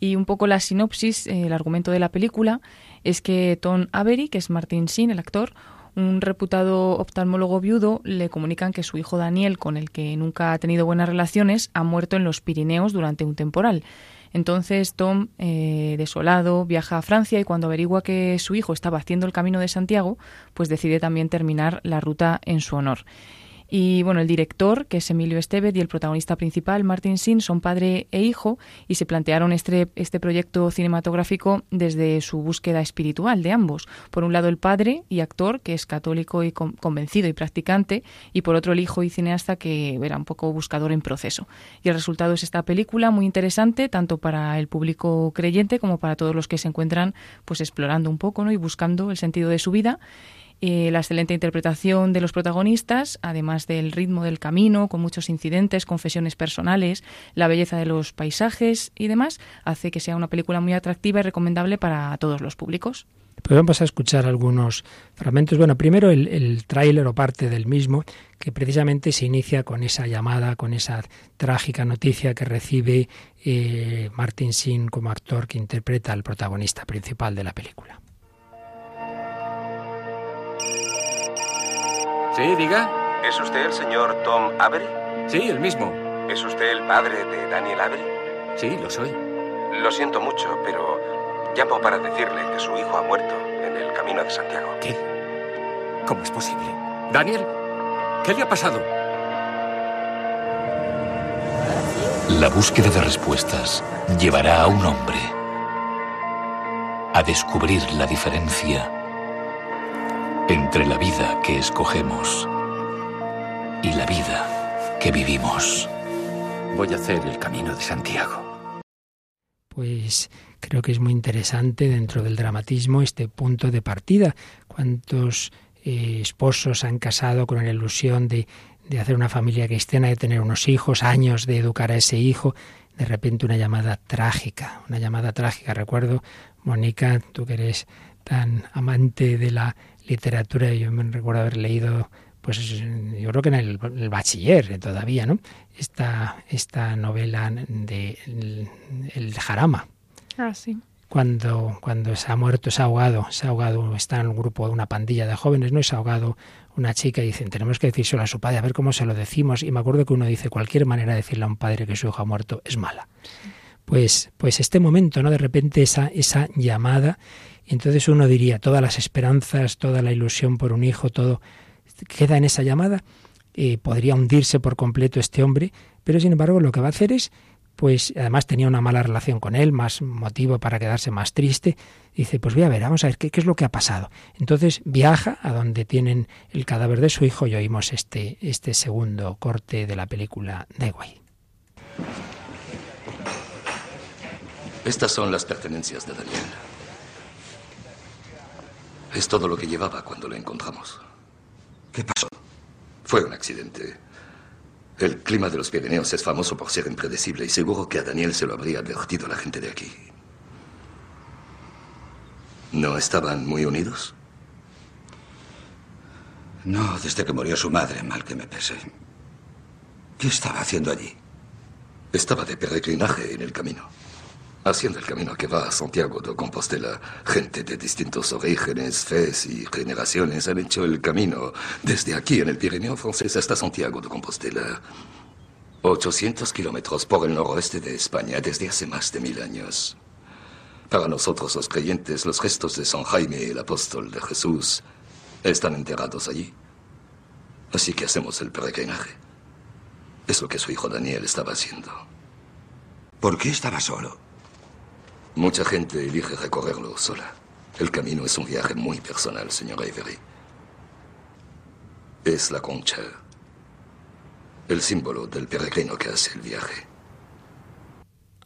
y un poco la sinopsis, eh, el argumento de la película es que Tom Avery, que es Martin Sheen, el actor, un reputado oftalmólogo viudo, le comunican que su hijo Daniel, con el que nunca ha tenido buenas relaciones, ha muerto en los Pirineos durante un temporal. Entonces Tom, eh, desolado, viaja a Francia y cuando averigua que su hijo estaba haciendo el camino de Santiago, pues decide también terminar la ruta en su honor. Y bueno, el director, que es Emilio Estevez, y el protagonista principal, Martin Sin, son padre e hijo y se plantearon este, este proyecto cinematográfico desde su búsqueda espiritual de ambos. Por un lado, el padre y actor, que es católico y convencido y practicante, y por otro, el hijo y cineasta, que era un poco buscador en proceso. Y el resultado es esta película muy interesante, tanto para el público creyente como para todos los que se encuentran pues explorando un poco ¿no? y buscando el sentido de su vida eh, la excelente interpretación de los protagonistas, además del ritmo del camino, con muchos incidentes, confesiones personales, la belleza de los paisajes y demás, hace que sea una película muy atractiva y recomendable para todos los públicos. Pues vamos a escuchar algunos fragmentos. Bueno, primero el, tráiler o parte del mismo, que precisamente se inicia con esa llamada, con esa trágica noticia que recibe eh, Martin Sin como actor que interpreta al protagonista principal de la película. Sí, diga. ¿Es usted el señor Tom Avery? Sí, el mismo. ¿Es usted el padre de Daniel Avery? Sí, lo soy. Lo siento mucho, pero llamo para decirle que su hijo ha muerto en el camino de Santiago. ¿Qué? ¿Cómo es posible? Daniel, ¿qué le ha pasado? La búsqueda de respuestas llevará a un hombre a descubrir la diferencia entre la vida que escogemos y la vida que vivimos. Voy a hacer el camino de Santiago. Pues creo que es muy interesante dentro del dramatismo este punto de partida. ¿Cuántos eh, esposos han casado con la ilusión de, de hacer una familia cristiana, de tener unos hijos, años de educar a ese hijo? De repente una llamada trágica, una llamada trágica. Recuerdo, Mónica, tú que eres tan amante de la literatura, yo me recuerdo haber leído pues yo creo que en el, el, bachiller todavía, ¿no? Esta, esta novela de el, el Jarama. Ah, sí. Cuando, cuando se ha muerto, se ha ahogado, se ha ahogado, está en un grupo de una pandilla de jóvenes, ¿no? Y se ha ahogado una chica y dicen, tenemos que decírselo a su padre, a ver cómo se lo decimos. Y me acuerdo que uno dice, cualquier manera de decirle a un padre que su hijo ha muerto es mala. Pues, pues este momento, ¿no? De repente esa, esa llamada, y entonces uno diría, todas las esperanzas, toda la ilusión por un hijo, todo queda en esa llamada, eh, podría hundirse por completo este hombre, pero sin embargo lo que va a hacer es, pues además tenía una mala relación con él, más motivo para quedarse más triste, dice, pues voy a ver, vamos a ver qué, qué es lo que ha pasado. Entonces viaja a donde tienen el cadáver de su hijo y oímos este, este segundo corte de la película de Guay. Estas son las pertenencias de Daniel. Es todo lo que llevaba cuando lo encontramos. ¿Qué pasó? Fue un accidente. El clima de los Pirineos es famoso por ser impredecible y seguro que a Daniel se lo habría advertido la gente de aquí. ¿No estaban muy unidos? No, desde que murió su madre, mal que me pese. ¿Qué estaba haciendo allí? Estaba de peregrinaje en el camino. Haciendo el camino que va a Santiago de Compostela, gente de distintos orígenes, fes y generaciones han hecho el camino desde aquí en el Pirineo francés hasta Santiago de Compostela. 800 kilómetros por el noroeste de España desde hace más de mil años. Para nosotros los creyentes, los restos de San Jaime, el apóstol de Jesús, están enterrados allí. Así que hacemos el peregrinaje. Es lo que su hijo Daniel estaba haciendo. ¿Por qué estaba solo? Mucha gente elige recorrerlo sola. El camino es un viaje muy personal, señor Avery. Es la concha, el símbolo del peregrino que hace el viaje.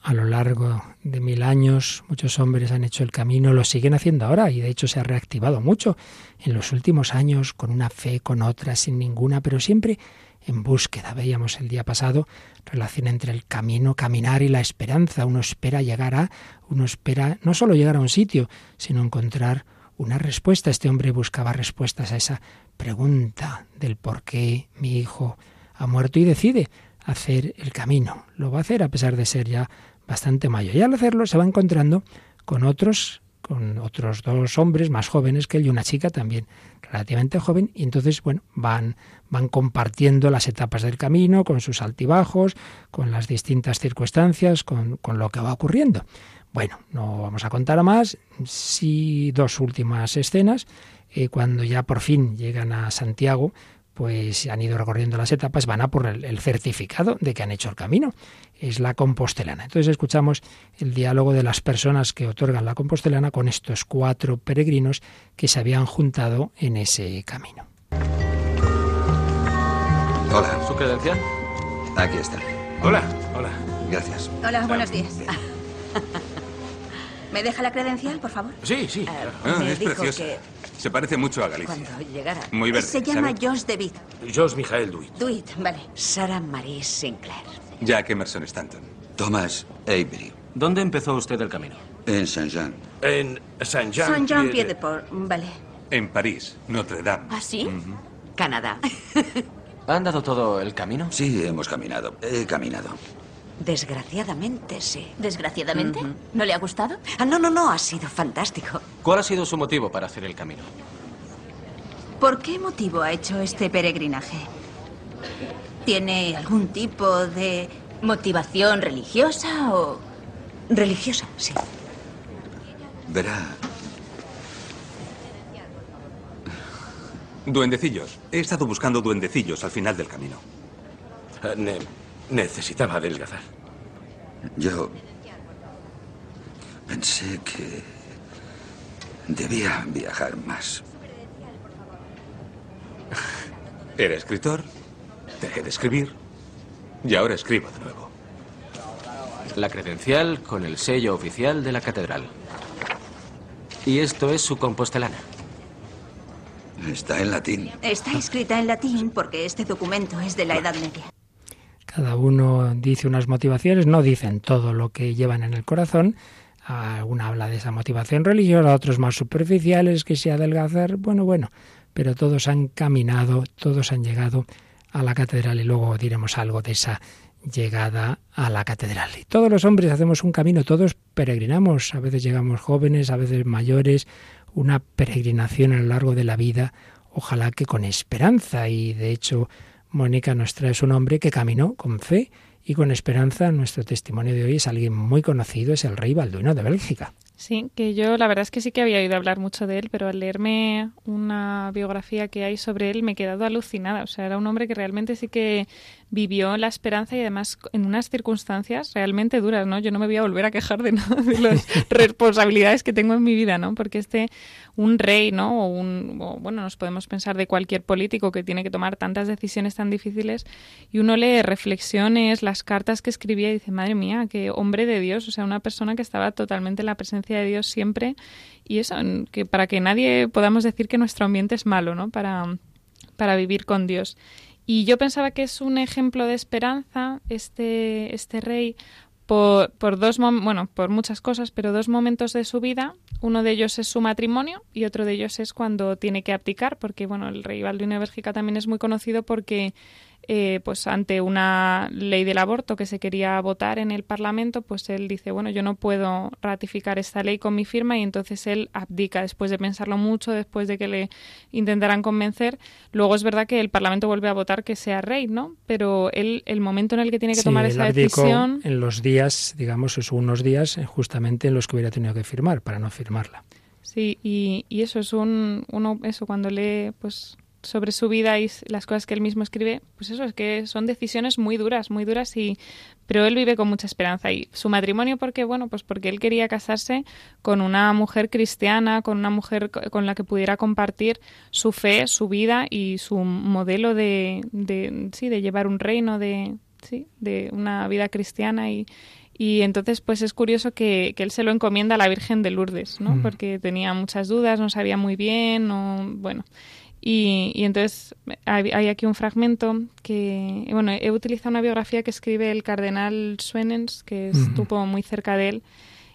A lo largo de mil años, muchos hombres han hecho el camino, lo siguen haciendo ahora y de hecho se ha reactivado mucho en los últimos años, con una fe, con otra, sin ninguna, pero siempre en búsqueda. Veíamos el día pasado relación entre el camino, caminar y la esperanza. Uno espera llegar a, uno espera no solo llegar a un sitio, sino encontrar una respuesta. Este hombre buscaba respuestas a esa pregunta del por qué mi hijo ha muerto y decide hacer el camino. Lo va a hacer a pesar de ser ya bastante mayor. Y al hacerlo se va encontrando con otros con otros dos hombres más jóvenes que él y una chica también relativamente joven y entonces bueno van van compartiendo las etapas del camino con sus altibajos con las distintas circunstancias con, con lo que va ocurriendo. Bueno no vamos a contar más sí dos últimas escenas eh, cuando ya por fin llegan a Santiago pues han ido recorriendo las etapas, van a por el, el, certificado de que han hecho el camino. Es la compostelana. Entonces escuchamos el diálogo de las personas que otorgan la compostelana con estos cuatro peregrinos que se habían juntado en ese camino. Hola. ¿Su credencial? Aquí está. Hola, hola. Gracias. Hola, buenos días. ¿Me deja la credencial, por favor? Sí, sí. Ah, claro. me es dijo preciosa. que Se parece mucho a Galicia. cuando llegara. Muy verde, Se llama ¿sabe? Josh DeWitt. Jos Mijael Duit. Duit, vale. Sara Marie Sinclair. Jack Emerson Stanton. Thomas Avery. ¿Dónde empezó usted el camino? En Saint-Jean. En Saint-Jean. Saint Jean Pied de Port, vale. En París, Notre Dame. ¿Ah, sí? Canadá. ¿Ha andado todo el camino? Sí, hemos caminado. He caminado. Desgraciadamente, sí. ¿Desgraciadamente? ¿No le ha gustado? Ah, no, no, no, ha sido fantástico. ¿Cuál ha sido su motivo para hacer el camino? ¿Por qué motivo ha hecho este peregrinaje? ¿Tiene algún tipo de motivación religiosa o...? Religiosa, sí. Verá, Duendecillos. He estado buscando duendecillos al final del camino. Ne- necesitaba adelgazar. yo pensé que debía viajar más. Era escritor, dejé de escribir y ahora escribo de nuevo. La credencial con el sello oficial de la catedral. Y esto es su compostelana. Está en latín. Está escrita en latín porque este documento es de la Edad Media. Cada uno dice unas motivaciones, no dicen todo lo que llevan en el corazón. Alguna habla de esa motivación religiosa, otros más superficiales, que se adelgazar, bueno, bueno, pero todos han caminado, todos han llegado a la catedral y luego diremos algo de esa llegada a la catedral. Y todos los hombres hacemos un camino, todos peregrinamos, a veces llegamos jóvenes, a veces mayores, una peregrinación a lo largo de la vida, ojalá que con esperanza. Y de hecho, Mónica nos trae un hombre que caminó con fe y con esperanza. Nuestro testimonio de hoy es alguien muy conocido, es el rey Balduino de Bélgica. Sí, que yo la verdad es que sí que había oído hablar mucho de él, pero al leerme una biografía que hay sobre él me he quedado alucinada. O sea, era un hombre que realmente sí que vivió la esperanza y además en unas circunstancias realmente duras, ¿no? Yo no me voy a volver a quejar de nada de las responsabilidades que tengo en mi vida, ¿no? Porque este, un rey, ¿no? O un, o, bueno, nos podemos pensar de cualquier político que tiene que tomar tantas decisiones tan difíciles y uno lee reflexiones, las cartas que escribía y dice, madre mía, qué hombre de Dios, o sea, una persona que estaba totalmente en la presencia de Dios siempre y eso, que para que nadie podamos decir que nuestro ambiente es malo, ¿no? Para, para vivir con Dios. Y yo pensaba que es un ejemplo de esperanza este, este rey por, por dos bueno, por muchas cosas, pero dos momentos de su vida. Uno de ellos es su matrimonio y otro de ellos es cuando tiene que abdicar, porque bueno, el rey Balduino de Bélgica también es muy conocido porque eh, pues ante una ley del aborto que se quería votar en el Parlamento, pues él dice, bueno, yo no puedo ratificar esta ley con mi firma y entonces él abdica después de pensarlo mucho, después de que le intentaran convencer. Luego es verdad que el Parlamento vuelve a votar que sea rey, ¿no? Pero él, el momento en el que tiene que Sí, tomar esa decisión... en los días, digamos, es unos días eh, justamente en los que hubiera tenido que firmar para no firmarla. Sí, y, y eso es un, uno, eso cuando lee, pues sobre su vida y las cosas que él mismo escribe, pues eso es que son decisiones muy duras, muy duras y pero él vive con mucha esperanza y su matrimonio porque bueno, pues porque él quería casarse con una mujer cristiana, con una mujer co- con la que pudiera compartir su fe, su vida y su modelo de, de sí, de llevar un reino de sí, de una vida cristiana y y entonces, pues es curioso que, que él se lo encomienda a la Virgen de Lourdes, ¿no? Mm. Porque tenía muchas dudas, no sabía muy bien, no, bueno. Y, y entonces hay, hay aquí un fragmento que, bueno, he utilizado una biografía que escribe el cardenal Suenens, que estuvo muy cerca de él,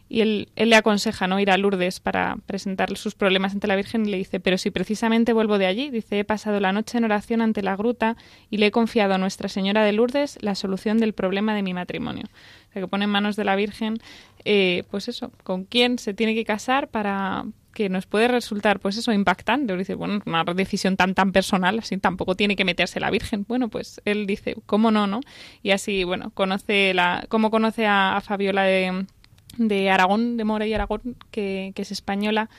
y él, él le aconseja no ir a Lourdes para presentar sus problemas ante la Virgen y le dice, pero si precisamente vuelvo de allí, dice, he pasado la noche en oración ante la gruta y le he confiado a Nuestra Señora de Lourdes la solución del problema de mi matrimonio. Que pone en manos de la Virgen, eh, pues eso, con quién se tiene que casar para que nos puede resultar, pues eso, impactante. Dice, bueno, una decisión tan tan personal, así tampoco tiene que meterse la Virgen. Bueno, pues él dice, ¿cómo no, no? Y así, bueno, conoce la, cómo conoce a, a Fabiola de, de Aragón, de Mora y Aragón, que, que es española.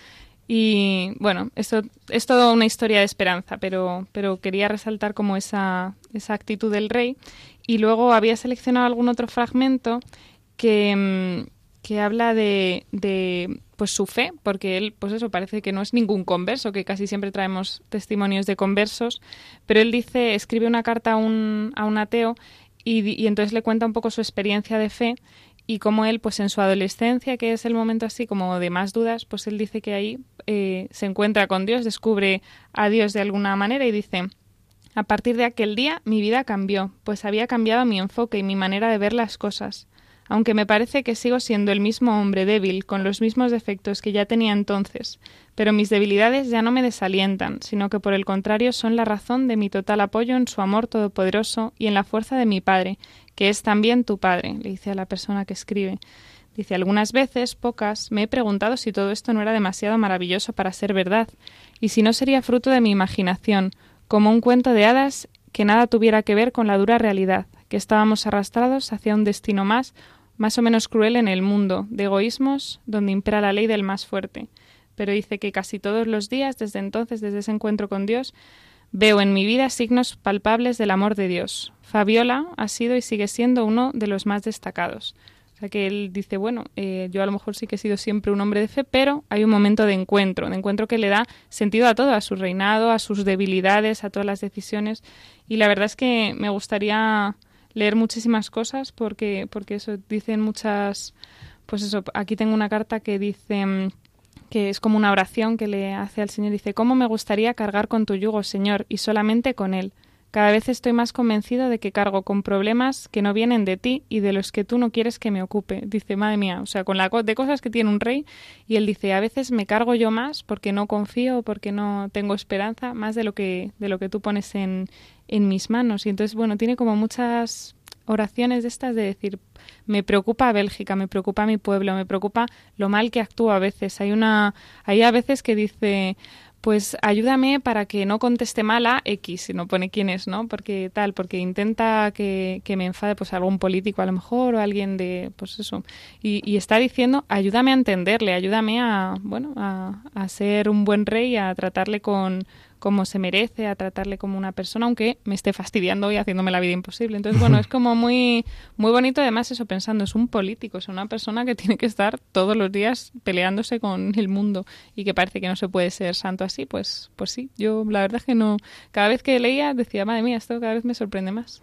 Y bueno, esto es toda una historia de esperanza, pero, pero quería resaltar como esa, esa actitud del rey. Y luego había seleccionado algún otro fragmento que, mm, que habla de, de pues su fe, porque él, pues eso, parece que no es ningún converso, que casi siempre traemos testimonios de conversos, pero él dice, escribe una carta a un, a un ateo y, y entonces le cuenta un poco su experiencia de fe y cómo él, pues en su adolescencia, que es el momento así como de más dudas, pues él dice que ahí eh, se encuentra con Dios, descubre a Dios de alguna manera y dice, a partir de aquel día mi vida cambió, pues había cambiado mi enfoque y mi manera de ver las cosas. Aunque me parece que sigo siendo el mismo hombre débil, con los mismos defectos que ya tenía entonces, pero mis debilidades ya no me desalientan, sino que por el contrario son la razón de mi total apoyo en su amor todopoderoso y en la fuerza de mi Padre, que es también tu Padre, le dice a la persona que escribe. Dice, algunas veces, pocas, me he preguntado si todo esto no era demasiado maravilloso para ser verdad, y si no sería fruto de mi imaginación, como un cuento de hadas que nada tuviera que ver con la dura realidad, que estábamos arrastrados hacia un destino más, más o menos cruel en el mundo, de egoísmos, donde impera la ley del más fuerte. Pero dice que casi todos los días, desde entonces, desde ese encuentro con Dios, veo en mi vida signos palpables del amor de Dios. Fabiola ha sido y sigue siendo uno de los más destacados. O sea que él dice, bueno, eh, yo a lo mejor sí que he sido siempre un hombre de fe, pero hay un momento de encuentro, de encuentro que le da sentido a todo, a su reinado, a sus debilidades, a todas las decisiones. Y la verdad es que me gustaría leer muchísimas cosas porque, porque eso dicen muchas, pues eso, aquí tengo una carta que dice mm, que es como una oración que le hace al Señor, dice, ¿cómo me gustaría cargar con tu yugo, Señor, y solamente con él? Cada vez estoy más convencido de que cargo con problemas que no vienen de ti y de los que tú no quieres que me ocupe. Dice, madre mía, o sea, con la de cosas que tiene un rey. Y él dice, a veces me cargo yo más porque no confío, porque no tengo esperanza, más de lo que, de lo que tú pones en, en mis manos. Y entonces, bueno, tiene como muchas oraciones de estas de decir, me preocupa Bélgica, me preocupa mi pueblo, me preocupa lo mal que actúa a veces. Hay una, hay a veces que dice, pues ayúdame para que no conteste mal a X, si no pone quién es, ¿no? Porque tal, porque intenta que, que, me enfade pues algún político a lo mejor o alguien de, pues eso. Y, y está diciendo, ayúdame a entenderle, ayúdame a, bueno, a, a ser un buen rey, a tratarle con, como se merece, a tratarle como una persona, aunque me esté fastidiando y haciéndome la vida imposible. Entonces, bueno, es como muy, muy bonito además eso pensando, es un político, es una persona que tiene que estar todos los días peleándose con el mundo y que parece que no se puede ser santo así, pues, pues sí, yo la verdad es que no, cada vez que leía decía, madre mía, esto cada vez me sorprende más.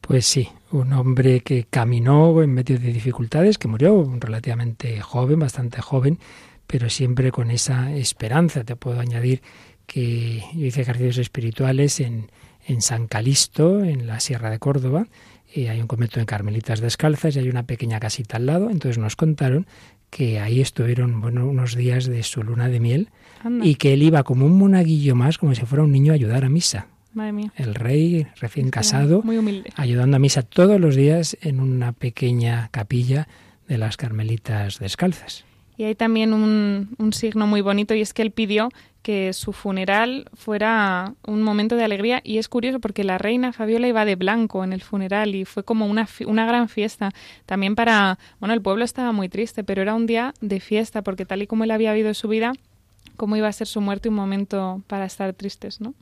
Pues sí, un hombre que caminó en medio de dificultades, que murió relativamente joven, bastante joven, pero siempre con esa esperanza. Te puedo añadir que yo hice ejercicios espirituales en, en San Calisto, en la Sierra de Córdoba, y hay un convento de carmelitas descalzas y hay una pequeña casita al lado. Entonces nos contaron que ahí estuvieron bueno, unos días de su luna de miel Anda. y que él iba como un monaguillo más, como si fuera un niño a ayudar a misa. Madre mía. El rey recién casado, muy humilde. ayudando a misa todos los días en una pequeña capilla de las carmelitas descalzas. Y hay también un, un, signo muy bonito y es que él pidió que su funeral fuera un momento de alegría y es curioso porque la reina Fabiola iba de blanco en el funeral y fue como una, una gran fiesta. También para, bueno, el pueblo estaba muy triste, pero era un día de fiesta porque tal y como él había vivido su vida, cómo iba a ser su muerte un momento para estar tristes, ¿no?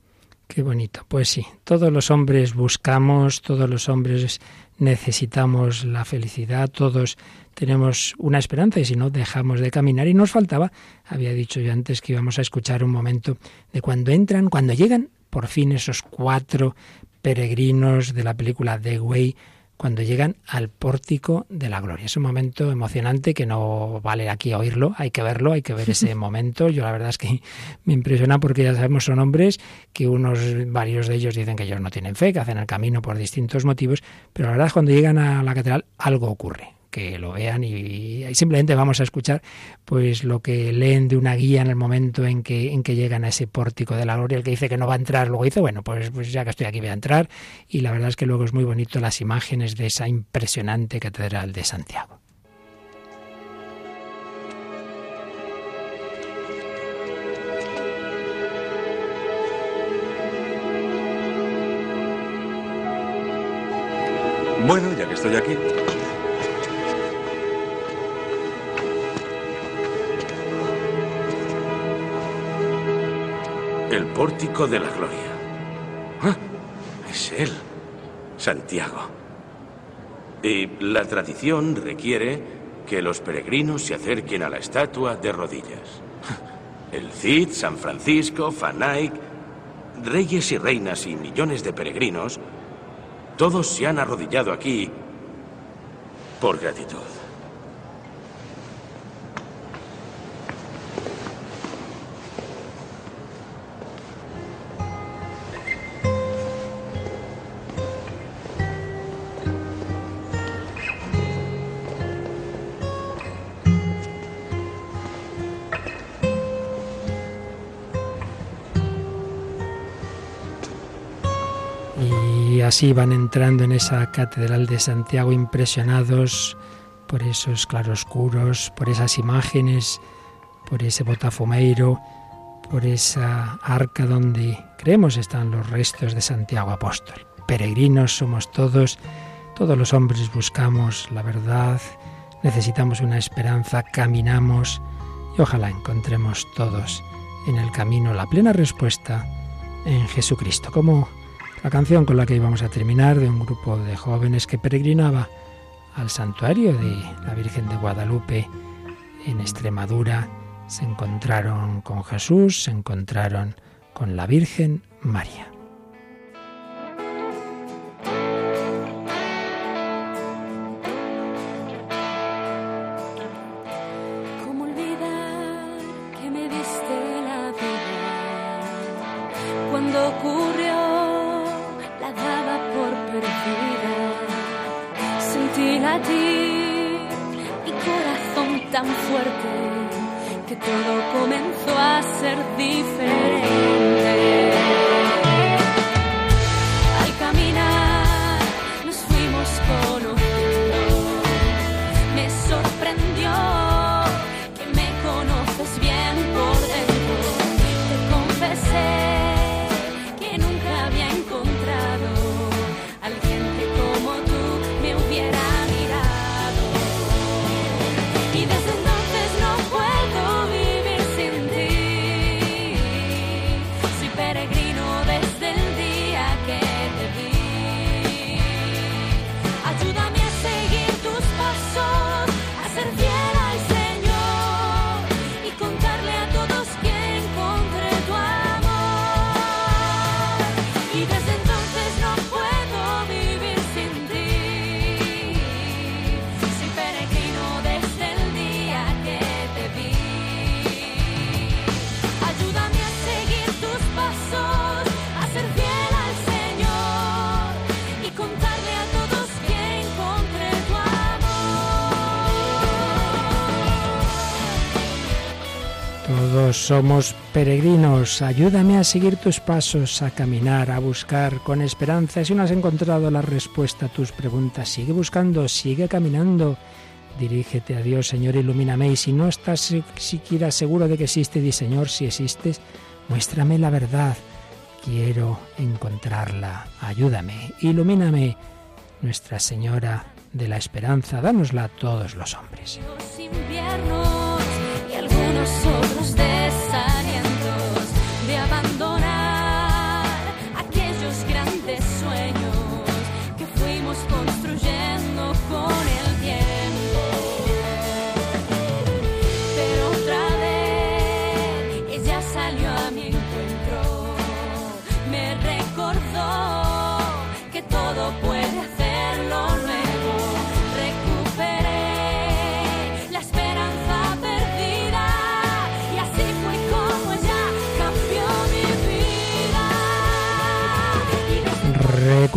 Qué bonito. Pues sí, todos los hombres buscamos, todos los hombres necesitamos la felicidad, todos tenemos una esperanza y si no dejamos de caminar y nos faltaba, había dicho yo antes que íbamos a escuchar un momento de cuando entran, cuando llegan por fin esos cuatro peregrinos de la película The Way, cuando llegan al pórtico de la gloria. Es un momento emocionante que no vale aquí oírlo, hay que verlo, hay que ver ese momento. Yo la verdad es que me impresiona porque ya sabemos son hombres que unos varios de ellos dicen que ellos no tienen fe, que hacen el camino por distintos motivos, pero la verdad es que cuando llegan a la catedral algo ocurre que lo vean y, simplemente vamos a escuchar pues lo que leen de una guía en el momento en que, en que llegan a ese pórtico de la gloria, el que dice que no va a entrar, luego dice, bueno, pues, pues ya que estoy aquí voy a entrar y la verdad es que luego es muy bonito las imágenes de esa impresionante catedral de Santiago. Bueno, ya que estoy aquí, El pórtico de la gloria. Ah, es él, Santiago. Y la tradición requiere que los peregrinos se acerquen a la estatua de rodillas. El Cid, San Francisco, Fanaik, reyes y reinas y millones de peregrinos, todos se han arrodillado aquí por gratitud. Así van entrando en esa catedral de Santiago impresionados por esos claroscuros, por esas imágenes, por ese botafumeiro, por esa arca donde creemos están los restos de Santiago Apóstol. Peregrinos somos todos, todos los hombres buscamos la verdad, necesitamos una esperanza, caminamos y ojalá encontremos todos en el camino la plena respuesta en Jesucristo, como la canción con la que íbamos a terminar de un grupo de jóvenes que peregrinaba al santuario de la Virgen de Guadalupe en Extremadura, se encontraron con Jesús, se encontraron con la Virgen María. Todo comenzó a ser diferente. Somos peregrinos. Ayúdame a seguir tus pasos, a caminar, a buscar con esperanza. Si no has encontrado la respuesta a tus preguntas, sigue buscando, sigue caminando. Dirígete a Dios, Señor, ilumíname. Y si no estás si- siquiera seguro de que existe, di, Señor, si existes, muéstrame la verdad. Quiero encontrarla. Ayúdame, ilumíname. Nuestra Señora de la Esperanza, dánosla a todos los hombres.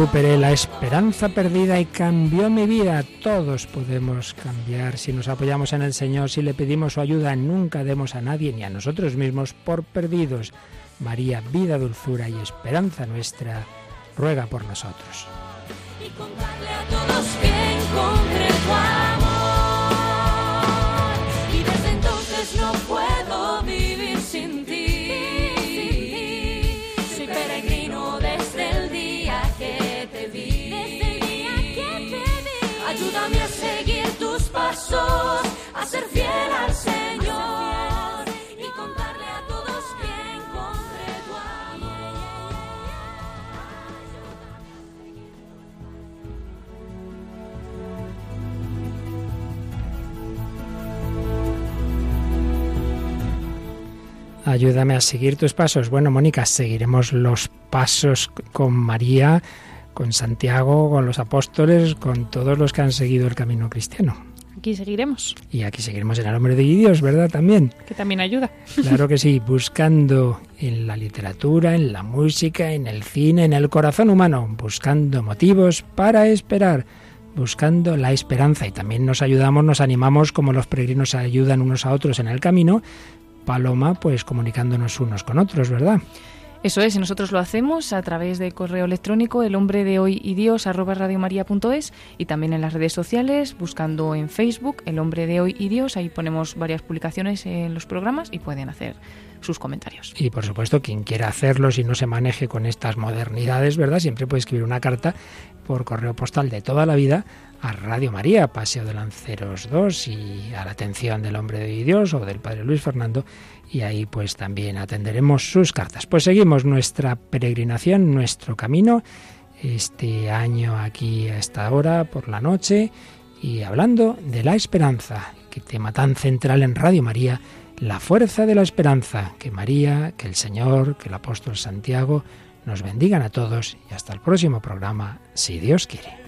Recuperé la esperanza perdida y cambió mi vida. Todos podemos cambiar si nos apoyamos en el Señor, si le pedimos su ayuda. Nunca demos a nadie ni a nosotros mismos por perdidos. María, vida, dulzura y esperanza nuestra, ruega por nosotros. Ser fiel al Señor y contarle a todos que encontré tu. Ayúdame a seguir tus pasos. Bueno, Mónica, seguiremos los pasos con María, con Santiago, con los apóstoles, con todos los que han seguido el camino cristiano. Aquí seguiremos, Y aquí seguiremos en el hombre de Dios, ¿verdad? También. que también ayuda. Claro que sí, buscando en la literatura, en la música, en el cine, en el corazón humano, buscando motivos para esperar, buscando la esperanza y también nos ayudamos, nos animamos como los peregrinos ayudan unos a otros en el camino, Paloma pues comunicándonos unos con otros, ¿verdad? Eso es, y nosotros lo hacemos a través de correo electrónico el hombre de hoy y Dios radiomaria.es y también en las redes sociales buscando en Facebook el hombre de hoy y Dios, ahí ponemos varias publicaciones en los programas y pueden hacer sus comentarios. Y por supuesto, quien quiera hacerlo, si no se maneje con estas modernidades, ¿verdad? Siempre puede escribir una carta por correo postal de toda la vida a Radio María, Paseo de Lanceros 2 y a la atención del hombre de Dios o del Padre Luis Fernando y ahí pues también atenderemos sus cartas. Pues seguimos nuestra peregrinación, nuestro camino este año aquí a esta hora por la noche y hablando de la esperanza, que tema tan central en Radio María, la fuerza de la esperanza, que María, que el Señor, que el apóstol Santiago nos bendigan a todos y hasta el próximo programa, si Dios quiere.